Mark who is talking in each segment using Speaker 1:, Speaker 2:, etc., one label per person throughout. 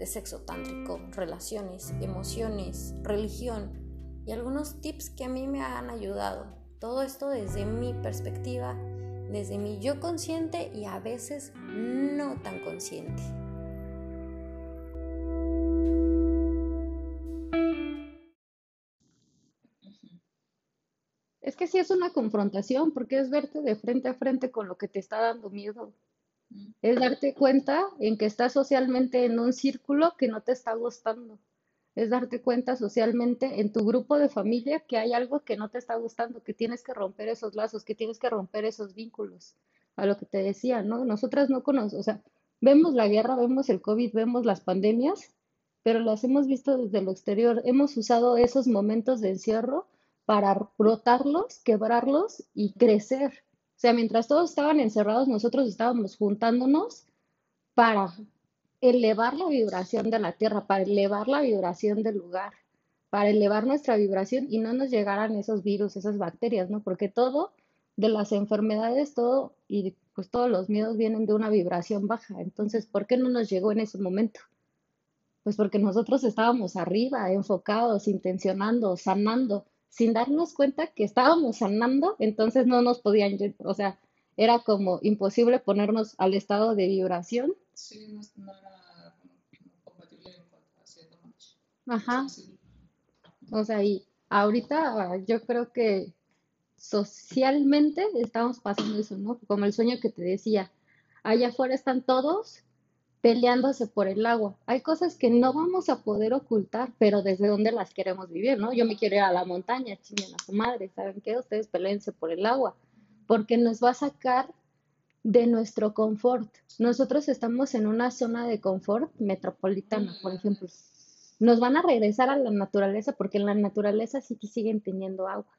Speaker 1: de sexo tántrico, relaciones, emociones, religión y algunos tips que a mí me han ayudado. Todo esto desde mi perspectiva, desde mi yo consciente y a veces no tan consciente.
Speaker 2: Es que sí es una confrontación porque es verte de frente a frente con lo que te está dando miedo es darte cuenta en que estás socialmente en un círculo que no te está gustando. Es darte cuenta socialmente en tu grupo de familia que hay algo que no te está gustando, que tienes que romper esos lazos, que tienes que romper esos vínculos. A lo que te decía, ¿no? Nosotras no conocemos, o sea, vemos la guerra, vemos el COVID, vemos las pandemias, pero las hemos visto desde lo exterior. Hemos usado esos momentos de encierro para brotarlos, quebrarlos y crecer. Sea, mientras todos estaban encerrados, nosotros estábamos juntándonos para elevar la vibración de la tierra, para elevar la vibración del lugar, para elevar nuestra vibración y no nos llegaran esos virus, esas bacterias, ¿no? Porque todo de las enfermedades, todo y pues todos los miedos vienen de una vibración baja. Entonces, ¿por qué no nos llegó en ese momento? Pues porque nosotros estábamos arriba, enfocados, intencionando, sanando, sin darnos cuenta que estábamos sanando, entonces no nos podían, o sea, era como imposible ponernos al estado de vibración.
Speaker 3: Sí, no, era compatible haciendo
Speaker 2: Ajá. O sea, y ahorita yo creo que socialmente estamos pasando eso, ¿no? Como el sueño que te decía, allá afuera están todos peleándose por el agua. Hay cosas que no vamos a poder ocultar, pero desde dónde las queremos vivir, ¿no? Yo me quiero ir a la montaña, chinguen a su madre, ¿saben qué? Ustedes peleense por el agua, porque nos va a sacar de nuestro confort. Nosotros estamos en una zona de confort metropolitana, por ejemplo. Nos van a regresar a la naturaleza porque en la naturaleza sí que siguen teniendo agua.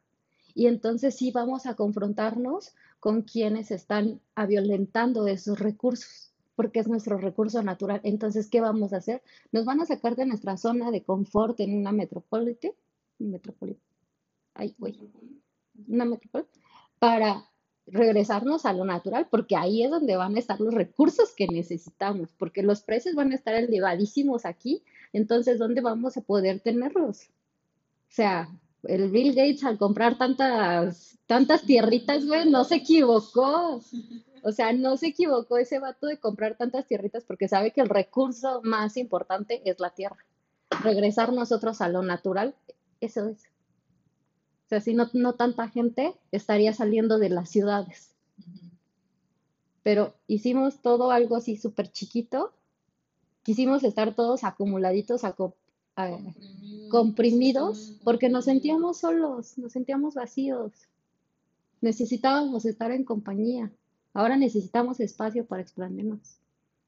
Speaker 2: Y entonces sí vamos a confrontarnos con quienes están violentando esos recursos porque es nuestro recurso natural. Entonces, ¿qué vamos a hacer? Nos van a sacar de nuestra zona de confort en una metrópoli, metrópoli, ay, una metrópoli, para regresarnos a lo natural, porque ahí es donde van a estar los recursos que necesitamos, porque los precios van a estar elevadísimos aquí, entonces, ¿dónde vamos a poder tenerlos? O sea, el Bill Gates al comprar tantas, tantas tierritas, güey, no se equivocó. O sea, no se equivocó ese vato de comprar tantas tierritas porque sabe que el recurso más importante es la tierra. Regresar nosotros a lo natural, eso es. O sea, si no, no tanta gente estaría saliendo de las ciudades. Pero hicimos todo algo así súper chiquito. Quisimos estar todos acumuladitos, comprimidos, porque nos sentíamos solos, nos sentíamos vacíos. Necesitábamos estar en compañía. Ahora necesitamos espacio para expandirnos.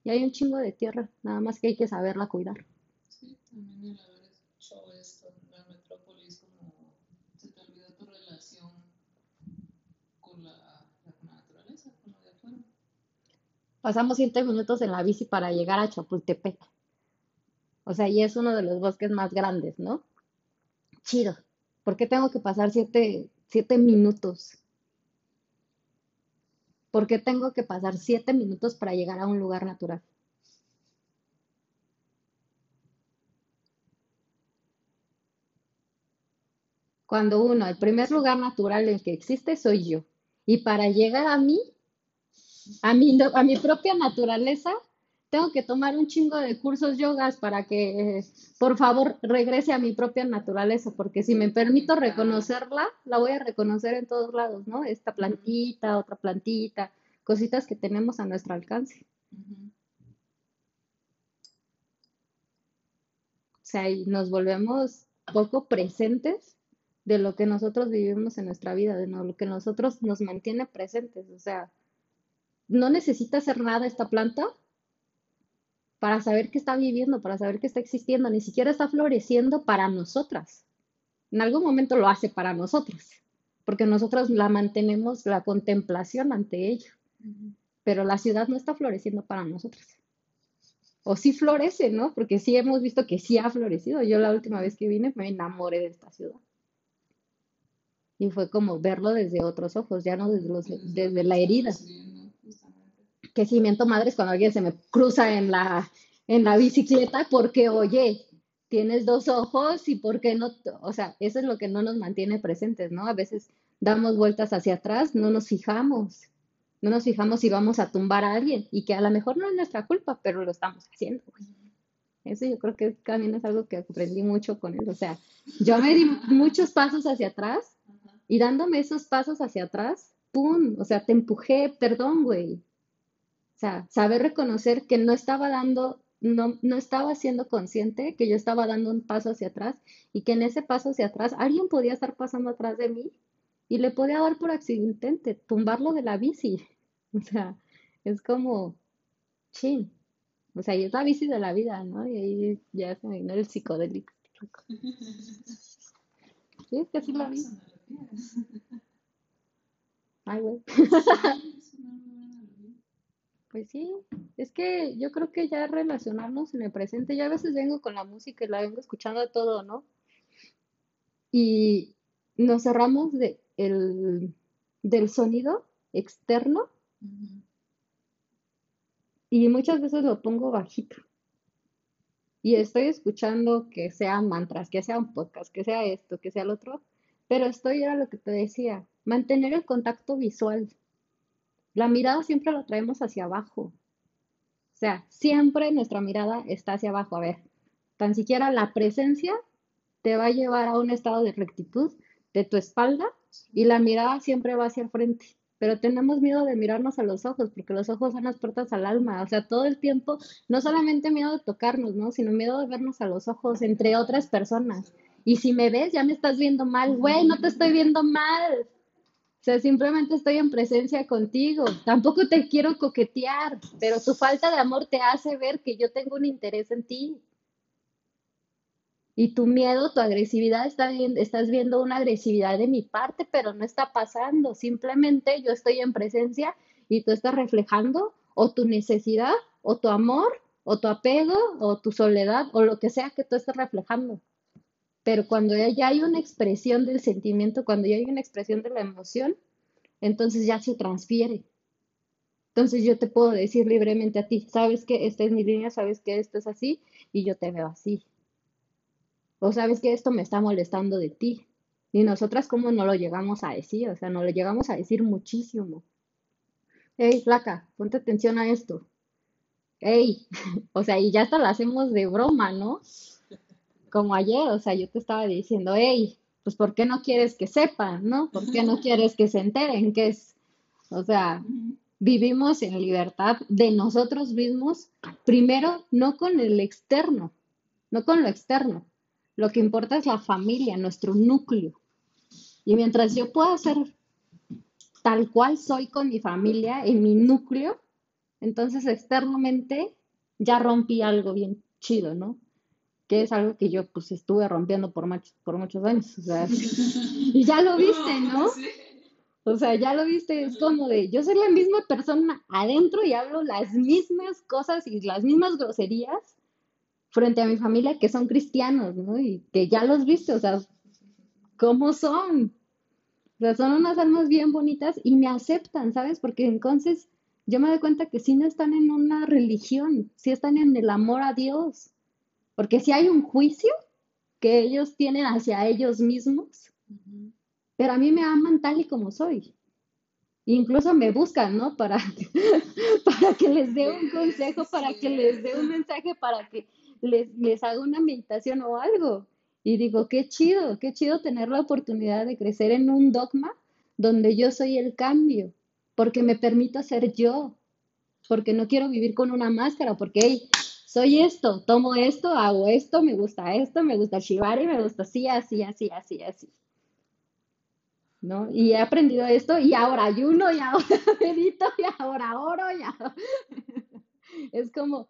Speaker 2: Y hay un chingo de tierra, nada más que hay que saberla cuidar.
Speaker 3: Sí, también el haber hecho esto en la metrópolis, como se te olvidó tu relación con la, naturaleza, con lo de afuera.
Speaker 2: Pasamos siete minutos en la bici para llegar a Chapultepec. O sea, y es uno de los bosques más grandes, ¿no? Chido. ¿Por qué tengo que pasar siete, siete minutos? ¿Por qué tengo que pasar siete minutos para llegar a un lugar natural? Cuando uno, el primer lugar natural en que existe soy yo. Y para llegar a mí, a a mi propia naturaleza, tengo que tomar un chingo de cursos yogas para que, por favor, regrese a mi propia naturaleza, porque si me permito reconocerla, la voy a reconocer en todos lados, ¿no? Esta plantita, otra plantita, cositas que tenemos a nuestro alcance. O sea, y nos volvemos poco presentes de lo que nosotros vivimos en nuestra vida, de lo que nosotros nos mantiene presentes. O sea, no necesita hacer nada esta planta para saber que está viviendo, para saber que está existiendo, ni siquiera está floreciendo para nosotras. En algún momento lo hace para nosotros, porque nosotros la mantenemos la contemplación ante ello, pero la ciudad no está floreciendo para nosotros. O sí florece, ¿no? Porque sí hemos visto que sí ha florecido. Yo la última vez que vine me enamoré de esta ciudad. Y fue como verlo desde otros ojos, ya no desde, los, desde la herida. Que si miento madres cuando alguien se me cruza en la, en la bicicleta porque, oye, tienes dos ojos y por qué no, o sea, eso es lo que no nos mantiene presentes, ¿no? A veces damos vueltas hacia atrás, no nos fijamos, no nos fijamos si vamos a tumbar a alguien y que a lo mejor no es nuestra culpa, pero lo estamos haciendo. Eso yo creo que también es algo que aprendí mucho con él. O sea, yo me di muchos pasos hacia atrás y dándome esos pasos hacia atrás, ¡pum! O sea, te empujé, perdón, güey. O sea, saber reconocer que no estaba dando, no, no estaba siendo consciente que yo estaba dando un paso hacia atrás y que en ese paso hacia atrás alguien podía estar pasando atrás de mí y le podía dar por accidente, tumbarlo de la bici. O sea, es como, chin. O sea, y es la bici de la vida, ¿no? Y ahí ya se me vino el psicodélico. Sí, es que así la vi. Ay, güey. Pues sí, es que yo creo que ya relacionarnos en el presente, yo a veces vengo con la música y la vengo escuchando todo, ¿no? Y nos cerramos de, el, del sonido externo y muchas veces lo pongo bajito. Y estoy escuchando que sean mantras, que sea un podcast, que sea esto, que sea el otro, pero estoy, era lo que te decía, mantener el contacto visual. La mirada siempre la traemos hacia abajo. O sea, siempre nuestra mirada está hacia abajo. A ver, tan siquiera la presencia te va a llevar a un estado de rectitud de tu espalda y la mirada siempre va hacia el frente pero tenemos miedo de mirarnos a los ojos, porque los ojos son las puertas al alma, o sea, todo el tiempo, no solamente miedo de tocarnos, ¿no? Sino miedo de vernos a los ojos entre otras personas. Y si me ves, ya me estás viendo mal, güey, no te estoy viendo mal. O sea, simplemente estoy en presencia contigo. Tampoco te quiero coquetear, pero tu falta de amor te hace ver que yo tengo un interés en ti. Y tu miedo, tu agresividad, está estás viendo una agresividad de mi parte, pero no está pasando. Simplemente yo estoy en presencia y tú estás reflejando o tu necesidad, o tu amor, o tu apego, o tu soledad, o lo que sea que tú estés reflejando. Pero cuando ya hay una expresión del sentimiento, cuando ya hay una expresión de la emoción, entonces ya se transfiere. Entonces yo te puedo decir libremente a ti, sabes que esta es mi línea, sabes que esto es así, y yo te veo así. O sabes que esto me está molestando de ti. Y nosotras, ¿cómo no lo llegamos a decir? O sea, no lo llegamos a decir muchísimo. Hey, flaca, ponte atención a esto. Hey, o sea, y ya hasta lo hacemos de broma, ¿no? Como ayer, o sea, yo te estaba diciendo, hey, pues ¿por qué no quieres que sepan, no? ¿Por qué no quieres que se enteren que es, o sea, vivimos en libertad de nosotros mismos, primero, no con el externo, no con lo externo, lo que importa es la familia, nuestro núcleo. Y mientras yo pueda ser tal cual soy con mi familia, en mi núcleo, entonces externamente ya rompí algo bien chido, ¿no? Que es algo que yo pues estuve rompiendo por, por muchos años. O sea, y ya lo viste, ¿no? O sea, ya lo viste, es como de, yo soy la misma persona adentro y hablo las mismas cosas y las mismas groserías frente a mi familia que son cristianos, ¿no? Y que ya los viste, o sea, ¿cómo son? O sea, son unas almas bien bonitas y me aceptan, ¿sabes? Porque entonces yo me doy cuenta que sí no están en una religión, sí están en el amor a Dios. Porque si hay un juicio que ellos tienen hacia ellos mismos, pero a mí me aman tal y como soy. Incluso me buscan, ¿no? Para, para que les dé un consejo, para que les dé un mensaje, para que les, les hago una meditación o algo. Y digo, qué chido, qué chido tener la oportunidad de crecer en un dogma donde yo soy el cambio, porque me permito ser yo, porque no quiero vivir con una máscara, porque hey, soy esto, tomo esto, hago esto, me gusta esto, me gusta Shibari, me gusta así, así, así, así, así. ¿No? Y he aprendido esto y ahora ayuno y ahora medito y ahora oro y ahora... es como,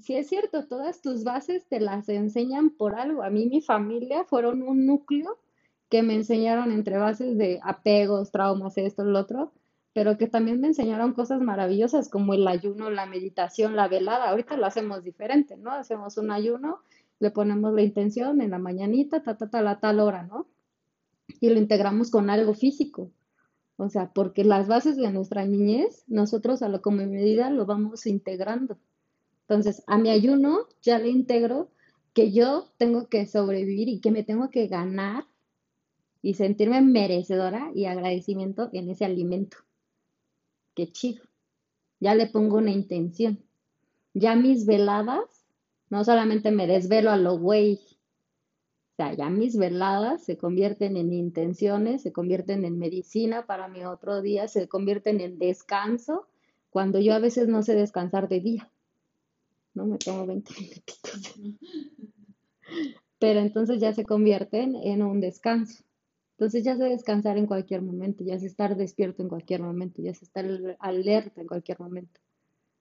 Speaker 2: Sí es cierto, todas tus bases te las enseñan por algo. A mí mi familia fueron un núcleo que me enseñaron entre bases de apegos, traumas, esto, lo otro, pero que también me enseñaron cosas maravillosas como el ayuno, la meditación, la velada. Ahorita lo hacemos diferente, ¿no? Hacemos un ayuno, le ponemos la intención en la mañanita, ta, ta, ta, la tal hora, ¿no? Y lo integramos con algo físico. O sea, porque las bases de nuestra niñez, nosotros a lo como medida lo vamos integrando. Entonces, a mi ayuno ya le integro que yo tengo que sobrevivir y que me tengo que ganar y sentirme merecedora y agradecimiento en ese alimento. Qué chido. Ya le pongo una intención. Ya mis veladas, no solamente me desvelo a lo güey. O sea, ya mis veladas se convierten en intenciones, se convierten en medicina para mi otro día, se convierten en descanso, cuando yo a veces no sé descansar de día. No me tomo 20 minutitos. Pero entonces ya se convierten en un descanso. Entonces ya sé descansar en cualquier momento, ya sé estar despierto en cualquier momento, ya sé estar alerta en cualquier momento.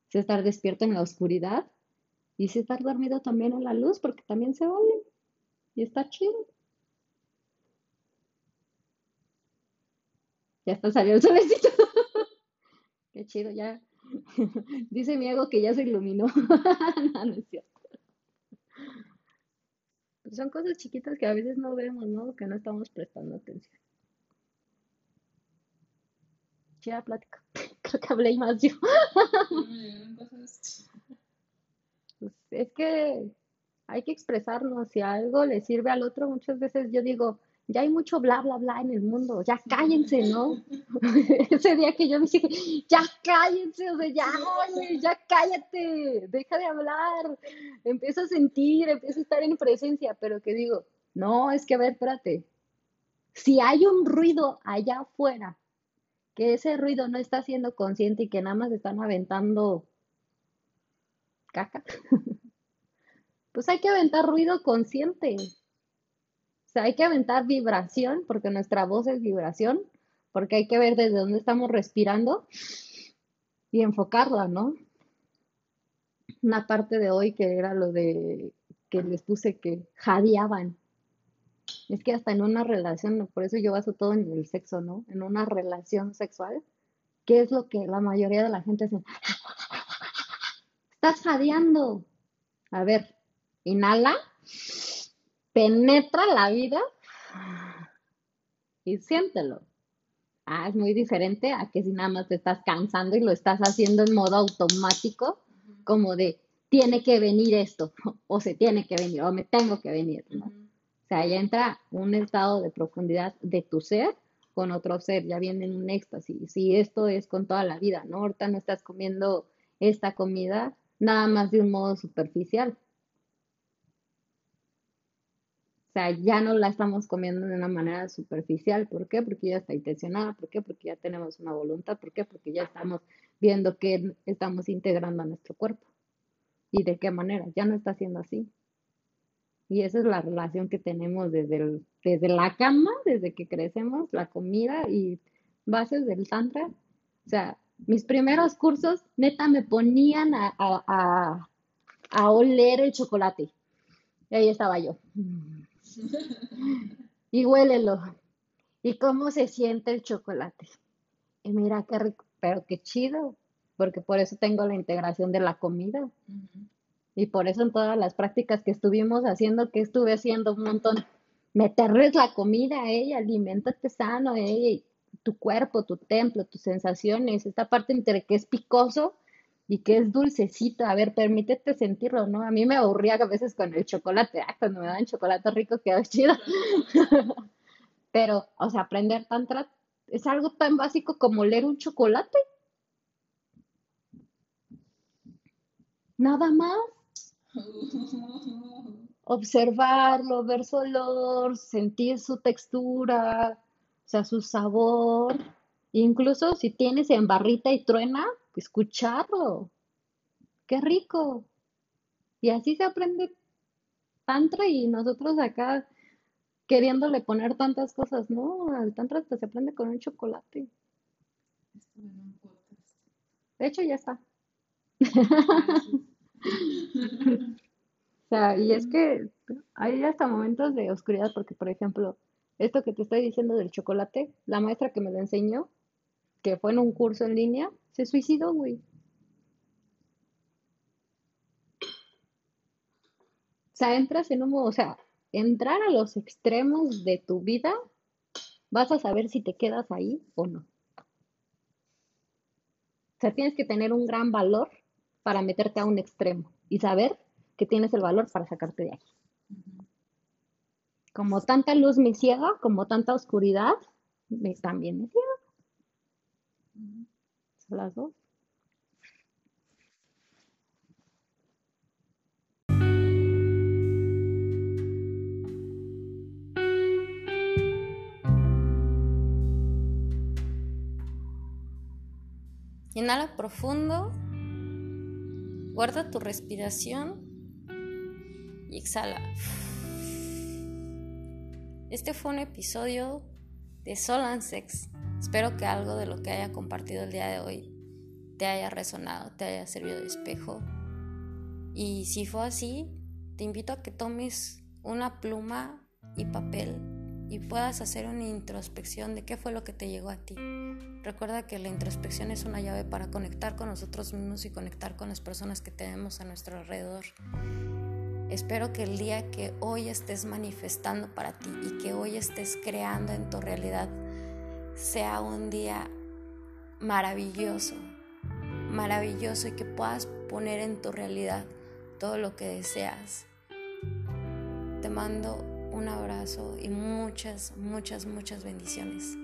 Speaker 2: Sé estar despierto en la oscuridad y sé estar dormido también en la luz porque también se vale. Y está chido. Ya está saliendo el solecito. Qué chido, ya. Dice mi ego que ya se iluminó. no, no es cierto. Son cosas chiquitas que a veces no vemos, ¿no? Que no estamos prestando atención. Chida plática. Creo que hablé más yo. Pues es que hay que expresarnos. Si algo le sirve al otro, muchas veces yo digo, ya hay mucho bla, bla, bla en el mundo, ya cállense, ¿no? Ese día que yo dije, ya cállense, o sea, ya, ya cállate, deja de hablar, empiezo a sentir, empiezo a estar en presencia, pero que digo, no, es que a ver, espérate, si hay un ruido allá afuera, que ese ruido no está siendo consciente y que nada más están aventando caca, pues hay que aventar ruido consciente. O sea, hay que aventar vibración, porque nuestra voz es vibración, porque hay que ver desde dónde estamos respirando y enfocarla, ¿no? Una parte de hoy que era lo de que les puse que jadeaban. Es que hasta en una relación, por eso yo baso todo en el sexo, ¿no? En una relación sexual, ¿qué es lo que la mayoría de la gente hace? Estás jadeando. A ver, inhala penetra la vida y siéntelo. Ah, es muy diferente a que si nada más te estás cansando y lo estás haciendo en modo automático, como de tiene que venir esto, o se tiene que venir, o me tengo que venir. O sea, ya entra un estado de profundidad de tu ser con otro ser, ya viene en un éxtasis. Si esto es con toda la vida, ¿no? Ahorita no estás comiendo esta comida nada más de un modo superficial, O sea, ya no la estamos comiendo de una manera superficial. ¿Por qué? Porque ya está intencionada. ¿Por qué? Porque ya tenemos una voluntad. ¿Por qué? Porque ya estamos viendo qué estamos integrando a nuestro cuerpo y de qué manera. Ya no está siendo así. Y esa es la relación que tenemos desde, desde la cama, desde que crecemos, la comida y bases del tantra. O sea, mis primeros cursos, neta, me ponían a, a, a oler el chocolate. Y ahí estaba yo y huélelo. ¿Y cómo se siente el chocolate? Y mira qué rico, pero qué chido, porque por eso tengo la integración de la comida. Y por eso en todas las prácticas que estuvimos haciendo, que estuve haciendo un montón, meterles la comida, ella, alimentate sano, ella, tu cuerpo, tu templo, tus sensaciones, esta parte entre que es picoso y que es dulcecito. A ver, permítete sentirlo, ¿no? A mí me aburría a veces con el chocolate. Ah, cuando me dan chocolate rico quedó chido. Pero, o sea, aprender tantra es algo tan básico como leer un chocolate. Nada más. Observarlo, ver su olor, sentir su textura, o sea, su sabor. Incluso si tienes en barrita y truena, escucharlo. Qué rico. Y así se aprende tantra y nosotros acá queriéndole poner tantas cosas, ¿no? Al tantra se aprende con un chocolate. De hecho, ya está.
Speaker 3: O sea, y es que hay hasta momentos de oscuridad, porque por ejemplo, esto que te estoy diciendo del chocolate, la maestra que me lo enseñó, que fue en un curso en línea, se suicidó, güey. O sea, entras en un, o sea, entrar a los extremos de tu vida, vas a saber si te quedas ahí o no. O sea, tienes que tener un gran valor para meterte a un extremo y saber que tienes el valor para sacarte de aquí. Como tanta luz me ciega, como tanta oscuridad, me, también me ciega. Las.
Speaker 2: Inhala profundo, guarda tu respiración y exhala. Este fue un episodio de Sol and Sex. Espero que algo de lo que haya compartido el día de hoy te haya resonado, te haya servido de espejo. Y si fue así, te invito a que tomes una pluma y papel y puedas hacer una introspección de qué fue lo que te llegó a ti. Recuerda que la introspección es una llave para conectar con nosotros mismos y conectar con las personas que tenemos a nuestro alrededor. Espero que el día que hoy estés manifestando para ti y que hoy estés creando en tu realidad sea un día maravilloso, maravilloso y que puedas poner en tu realidad todo lo que deseas. Te mando un abrazo y muchas, muchas, muchas bendiciones.